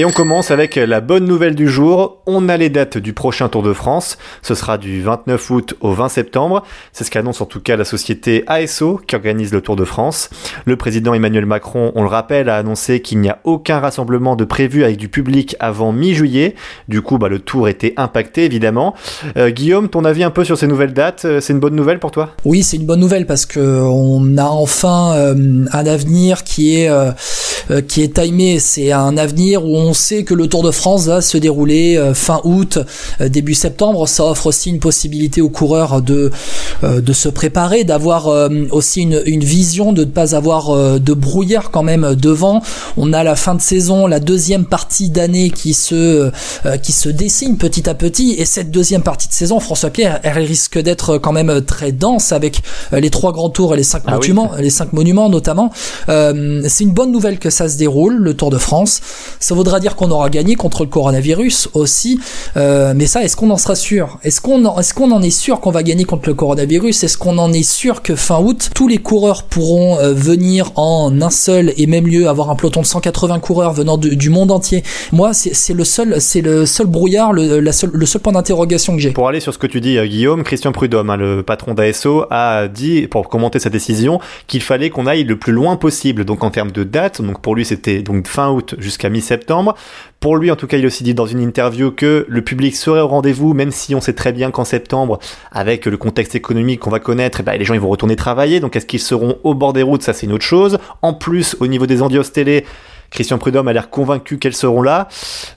Et on commence avec la bonne nouvelle du jour. On a les dates du prochain Tour de France. Ce sera du 29 août au 20 septembre. C'est ce qu'annonce en tout cas la société ASO qui organise le Tour de France. Le président Emmanuel Macron, on le rappelle, a annoncé qu'il n'y a aucun rassemblement de prévu avec du public avant mi-juillet. Du coup, bah, le tour était impacté évidemment. Euh, Guillaume, ton avis un peu sur ces nouvelles dates, euh, c'est une bonne nouvelle pour toi? Oui, c'est une bonne nouvelle parce que on a enfin euh, un avenir qui est qui est timé. C'est un avenir où on on sait que le Tour de France va se dérouler euh, fin août, euh, début septembre. Ça offre aussi une possibilité aux coureurs de, de se préparer, d'avoir aussi une, une vision, de ne pas avoir de brouillard quand même devant. On a la fin de saison, la deuxième partie d'année qui se, qui se dessine petit à petit. Et cette deuxième partie de saison, François Pierre, elle risque d'être quand même très dense avec les trois grands tours et les cinq ah monuments, les cinq monuments notamment. c'est une bonne nouvelle que ça se déroule, le Tour de France. Ça vaudra dire qu'on aura gagné contre le coronavirus aussi, euh, mais ça, est-ce qu'on en sera sûr? Est-ce qu'on est-ce qu'on en est sûr qu'on va gagner contre le coronavirus? Est-ce qu'on en est sûr que fin août, tous les coureurs pourront euh, venir en un seul et même lieu, avoir un peloton de 180 coureurs venant du monde entier? Moi, c'est le seul, c'est le seul brouillard, le, la seul, le seul point d'interrogation que j'ai. Pour aller sur ce que tu dis, euh, Guillaume, Christian Prudhomme, hein, le patron d'ASO, a dit pour commenter sa décision qu'il fallait qu'on aille le plus loin possible. Donc en termes de date, donc pour lui c'était donc fin août jusqu'à mi-septembre. Pour lui, en tout cas, il a aussi dit dans une interview que le public serait au rendez-vous, même si on sait très bien qu'en septembre, avec le contexte économique qu'on va connaître, eh ben, les gens ils vont retourner travailler. Donc est-ce qu'ils seront au bord des routes? Ça, c'est une autre chose. En plus, au niveau des endios télé, Christian Prudhomme a l'air convaincu qu'elles seront là.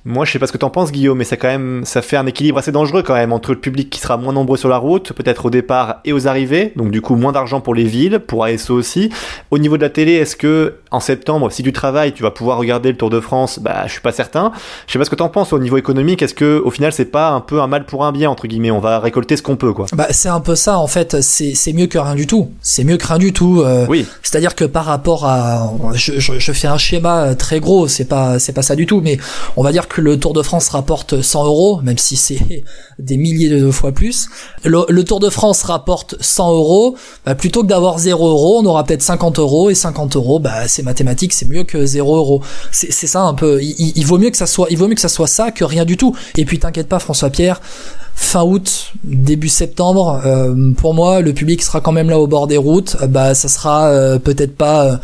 Moi, je sais pas ce que t'en penses, Guillaume, mais ça quand même, ça fait un équilibre assez dangereux quand même entre le public qui sera moins nombreux sur la route, peut-être au départ et aux arrivées, donc du coup moins d'argent pour les villes, pour ASO aussi. Au niveau de la télé, est-ce que en septembre, si tu travailles, tu vas pouvoir regarder le Tour de France? Bah, je suis pas certain. Je sais pas ce que t'en penses au niveau économique. Est-ce que au final, c'est pas un peu un mal pour un bien entre guillemets? On va récolter ce qu'on peut, quoi. Bah, c'est un peu ça en fait. C'est mieux que rien du tout. C'est mieux que rien du tout. Euh, oui. C'est-à-dire que par rapport à, je, je, je fais un schéma très gros. C'est pas c'est pas ça du tout, mais on va dire que le Tour de France rapporte 100 euros, même si c'est des milliers de fois plus. Le, Tour de France rapporte 100 euros, bah, plutôt que d'avoir 0 euros, on aura peut-être 50 euros, et 50 euros, bah, c'est mathématique, c'est mieux que 0 euros. C'est ça un peu. Il, vaut mieux que ça soit, il vaut mieux que ça soit ça que rien du tout. Et puis t'inquiète pas, François Pierre, fin août, début septembre, euh, pour moi, le public sera quand même là au bord des routes. bah, ça sera euh, peut-être pas euh,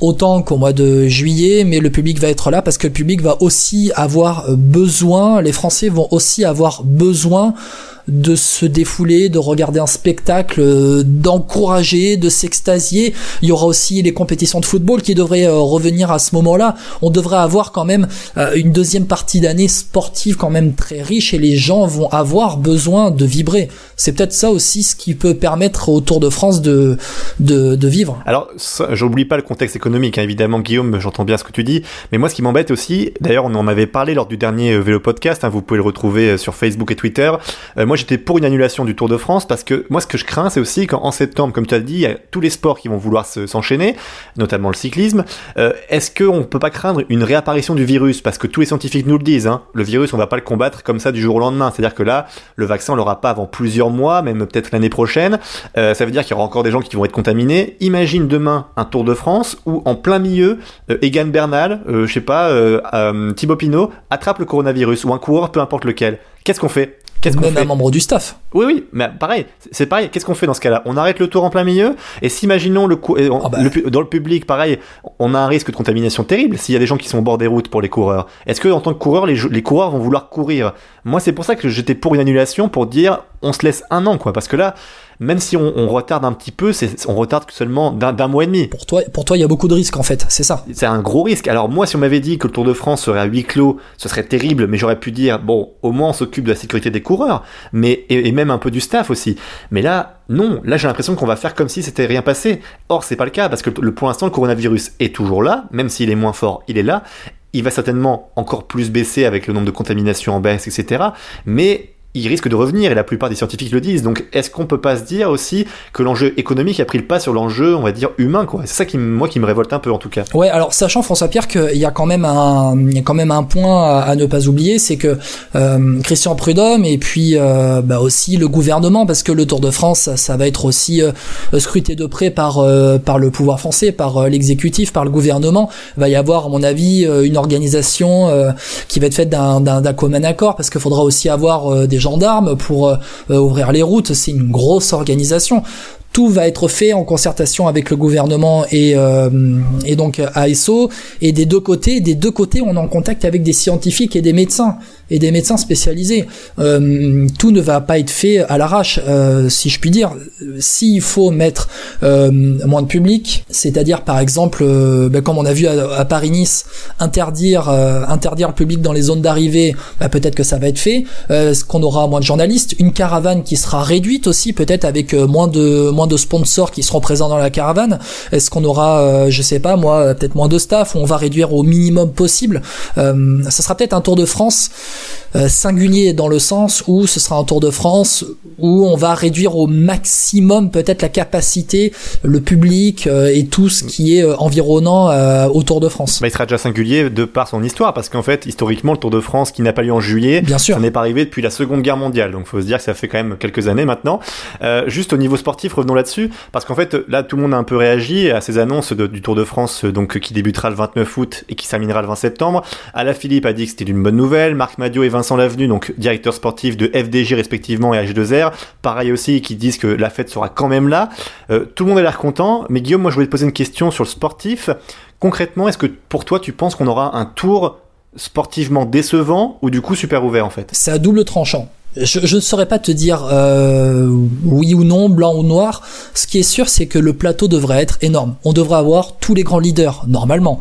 autant qu'au mois de juillet, mais le public va être là parce que le public va aussi avoir besoin, les Français vont aussi avoir besoin de se défouler, de regarder un spectacle, euh, d'encourager, de s'extasier. Il y aura aussi les compétitions de football qui devraient euh, revenir à ce moment-là. On devrait avoir quand même euh, une deuxième partie d'année sportive quand même très riche et les gens vont avoir besoin de vibrer. C'est peut-être ça aussi ce qui peut permettre au Tour de France de, de, vivre. Alors, j'oublie pas le contexte économique, hein. évidemment, Guillaume, j'entends bien ce que tu dis, mais moi ce qui m'embête aussi, d'ailleurs on en avait parlé lors du dernier vélo podcast, hein, vous pouvez le retrouver sur Facebook et Twitter, moi j'étais pour une annulation du Tour de France parce que moi ce que je crains c'est aussi qu'en septembre, comme tu as dit, il y a tous les sports qui vont vouloir s'enchaîner, notamment le cyclisme. Euh, est-ce qu'on peut pas craindre une réapparition du virus? Parce que tous les scientifiques nous le disent, hein, le virus on va pas le combattre comme ça du jour au lendemain. C'est-à-dire que là, le vaccin on l'aura pas avant plusieurs mois, même peut-être l'année prochaine. Euh, ça veut dire qu'il y aura encore des gens qui vont être contaminés. Imagine demain un Tour de France où en plein milieu, euh, Egan Bernal, je sais pas, Thibaut Pinot attrape le coronavirus ou un coureur, peu importe lequel. Qu'est-ce qu'on fait? Qu'est-ce qu'on fait un membre du staff. Oui, oui, mais pareil, c'est pareil. Qu'est-ce qu'on fait dans ce cas-là? On arrête le tour en plein milieu Et s'imaginons le, ah bah. le, dans le public, pareil, on a un risque de contamination terrible s'il y a des gens qui sont au bord des routes pour les coureurs. Est-ce que en tant que coureur, les, les coureurs vont vouloir courir? Moi, c'est pour ça que j'étais pour une annulation, pour dire on se laisse un an, quoi. Parce que là, même si on, retarde un petit peu, on retarde seulement d'un mois et demi. Pour toi, pour toi, il y a beaucoup de risques en fait, c'est ça. C'est un gros risque. Alors moi, si on m'avait dit que le Tour de France serait à huis clos, ce serait terrible, mais j'aurais pu dire bon, au moins on s'occupe de la sécurité des coureurs, mais et, même un peu du staff aussi. Mais là, non. Là, j'ai l'impression qu'on va faire comme si c'était rien passé. Or, c'est pas le cas parce que le, pour l'instant, le coronavirus est toujours là, même s'il est moins fort, il est là. Il va certainement encore plus baisser avec le nombre de contaminations en baisse, etc. Mais il risque de revenir et la plupart des scientifiques le disent. Donc est-ce qu'on peut pas se dire aussi que l'enjeu économique a pris le pas sur l'enjeu, on va dire humain quoi? C'est ça qui moi qui me révolte un peu en tout cas. Ouais, alors sachant François Pierre qu'il y a quand même un il y a quand même un point à, ne pas oublier, c'est que euh, Christian Prudhomme et puis euh, bah aussi le gouvernement parce que le Tour de France ça, va être aussi euh, scruté de près par euh, par le pouvoir français, par euh, l'exécutif, par le gouvernement. Il va y avoir à mon avis une organisation qui va être faite d'un d'un commun accord parce qu'il faudra aussi avoir des gendarmes pour euh, ouvrir les routes. C'est une grosse organisation tout va être fait en concertation avec le gouvernement et, euh, et donc ASO. Et des deux côtés, des deux côtés, on est en contact avec des scientifiques et des médecins et des médecins spécialisés. Euh, tout ne va pas être fait à l'arrache, euh, si je puis dire. S'il faut mettre euh, moins de public, c'est-à-dire par exemple, euh, ben, comme on a vu à, Paris-Nice, interdire euh, interdire le public dans les zones d'arrivée, ben, peut-être que ça va être fait. qu'on aura moins de journalistes, une caravane qui sera réduite aussi, peut-être avec moins de moins de sponsors qui seront présents dans la caravane. Est-ce qu'on aura, je sais pas moi, peut-être moins de staff? On va réduire au minimum possible. ça sera peut-être un Tour de France euh, singulier dans le sens où ce sera un Tour de France où on va réduire au maximum peut-être la capacité, le public euh, et tout ce qui est euh, environnant au Tour de France. Bah, il sera déjà singulier de par son histoire parce qu'en fait historiquement le Tour de France qui n'a pas lieu en juillet, Bien sûr. ça n'est pas arrivé depuis la Seconde Guerre mondiale donc faut se dire que ça fait quand même quelques années maintenant. juste au niveau sportif revenons là-dessus parce qu'en fait là tout le monde a un peu réagi à ces annonces du Tour de France donc qui débutera le 29 août et qui terminera le 20 septembre. Alain Philippe a dit que c'était une bonne nouvelle, Marc Madio et Vincent Lavenu, donc directeur sportif de FDJ respectivement et H2R, pareil aussi, qui disent que la fête sera quand même là. Euh, tout le monde a l'air content, mais Guillaume, moi je voulais te poser une question sur le sportif. Concrètement, est-ce que pour toi tu penses qu'on aura un tour sportivement décevant ou du coup super ouvert en fait? C'est à double tranchant. Je, ne saurais pas te dire euh, oui ou non, blanc ou noir. Ce qui est sûr, c'est que le plateau devrait être énorme. On devrait avoir tous les grands leaders, normalement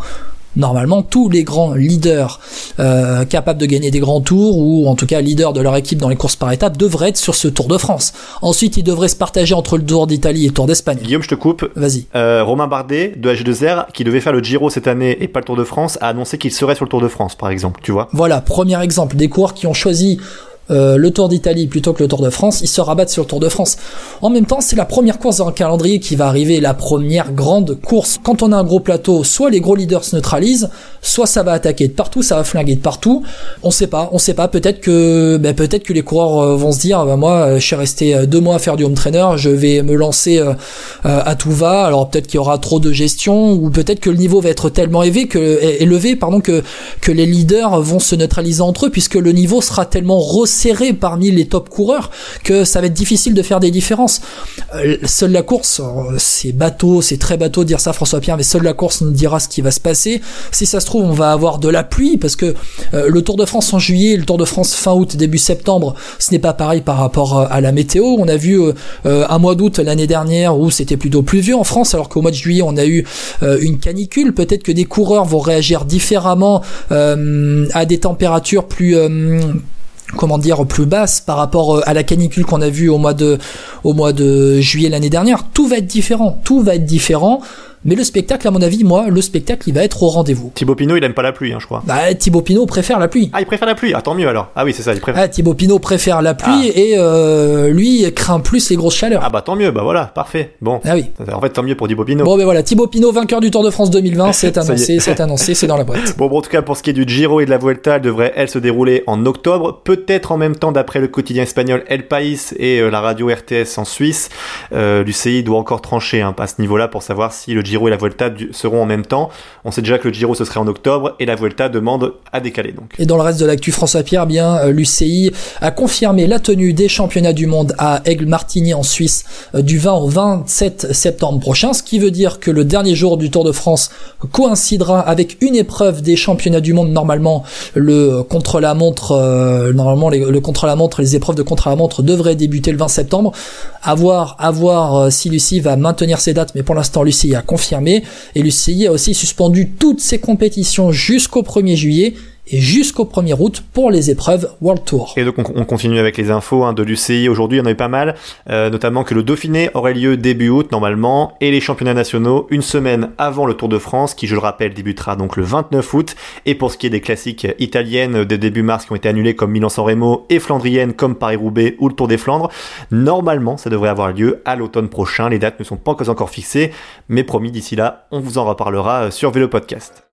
normalement tous les grands leaders euh, capables de gagner des grands tours ou en tout cas leaders de leur équipe dans les courses par étapes devraient être sur ce Tour de France. Ensuite, ils devraient se partager entre le Tour d'Italie et le Tour d'Espagne. Guillaume, je te coupe. Vas-y. Euh, Romain Bardet de H2R qui devait faire le Giro cette année et pas le Tour de France a annoncé qu'il serait sur le Tour de France par exemple, tu vois. Voilà, premier exemple des coureurs qui ont choisi euh, le Tour d'Italie plutôt que le Tour de France, ils se rabattent sur le Tour de France. En même temps, c'est la première course dans le calendrier qui va arriver, la première grande course. Quand on a un gros plateau, soit les gros leaders se neutralisent, soit ça va attaquer de partout, ça va flinguer de partout. On sait pas, on sait pas. Peut-être que, ben, peut-être que les coureurs euh, vont se dire, ben, moi, euh, je suis resté deux mois à faire du home trainer, je vais me lancer à tout va. Alors peut-être qu'il y aura trop de gestion, ou peut-être que le niveau va être tellement élevé que, élevé, pardon, que que les leaders vont se neutraliser entre eux, puisque le niveau sera tellement resserré serré parmi les top coureurs que ça va être difficile de faire des différences. Euh, seule la course, euh, c'est bateau, c'est très bateau de dire ça François Pierre, mais seule la course nous dira ce qui va se passer. Si ça se trouve, on va avoir de la pluie parce que euh, le Tour de France en juillet, le Tour de France fin août, début septembre, ce n'est pas pareil par rapport à la météo. On a vu un mois d'août l'année dernière où c'était plutôt pluvieux en France, alors qu'au mois de juillet on a eu une canicule. Peut-être que des coureurs vont réagir différemment à des températures plus comment dire plus basse par rapport euh, à la canicule qu'on a vue au mois de au mois de juillet l'année dernière. Tout va être différent. Tout va être différent mais le spectacle, à mon avis, moi, le spectacle, il va être au rendez-vous. Thibaut Pinot, il aime pas la pluie, hein, je crois. Bah, Thibaut Pinot préfère la pluie. Ah, il préfère la pluie. Ah, tant mieux alors. Ah oui, c'est ça, il préfère. Ah, Thibaut Pinot préfère la pluie ah. et euh, lui craint plus les grosses chaleurs. Ah bah tant mieux, bah voilà, parfait. Bon. Ah oui. En fait, tant mieux pour Thibaut Pinot. Bon, ben voilà, Thibaut Pinot, vainqueur du Tour de France 2020, c'est annoncé, c'est annoncé, c'est dans la boîte. Bon, bon, en tout cas, pour ce qui est du Giro et de la Vuelta, elle devrait, elle, se dérouler en octobre, peut-être en même temps d'après le quotidien espagnol El País et euh, la radio RTS en Suisse. Euh, L'UCI doit encore trancher hein, à ce niveau-là pour savoir si le Giro et la Vuelta seront en même temps. On sait déjà que le Giro ce serait en octobre et la Vuelta demande à décaler donc. Et dans le reste de l'actu François Pierre, bien euh, l'UCI a confirmé la tenue des championnats du monde à Aigle-Martigny en Suisse euh, du 20 au 27 septembre prochain, ce qui veut dire que le dernier jour du Tour de France coïncidera avec une épreuve des championnats du monde normalement le contre-la-montre euh, normalement le contre-la-montre les épreuves de contre-la-montre devraient débuter le 20 septembre. À voir si l'UCI va maintenir ses dates mais pour l'instant l'UCI a confirmé et l'UCI a aussi suspendu toutes ses compétitions jusqu'au 1er juillet et jusqu'au 1er août pour les épreuves World Tour. Et donc on, continue avec les infos hein, de l'UCI. Aujourd'hui, il y en a eu pas mal, euh, notamment que le Dauphiné aurait lieu début août normalement, et les championnats nationaux une semaine avant le Tour de France, qui je le rappelle débutera donc le 29 août. Et pour ce qui est des classiques italiennes des débuts mars qui ont été annulées comme Milan-San Remo et flandriennes comme Paris-Roubaix ou le Tour des Flandres, normalement ça devrait avoir lieu à l'automne prochain. Les dates ne sont pas encore fixées, mais promis d'ici là, on vous en reparlera sur Vélo Podcast.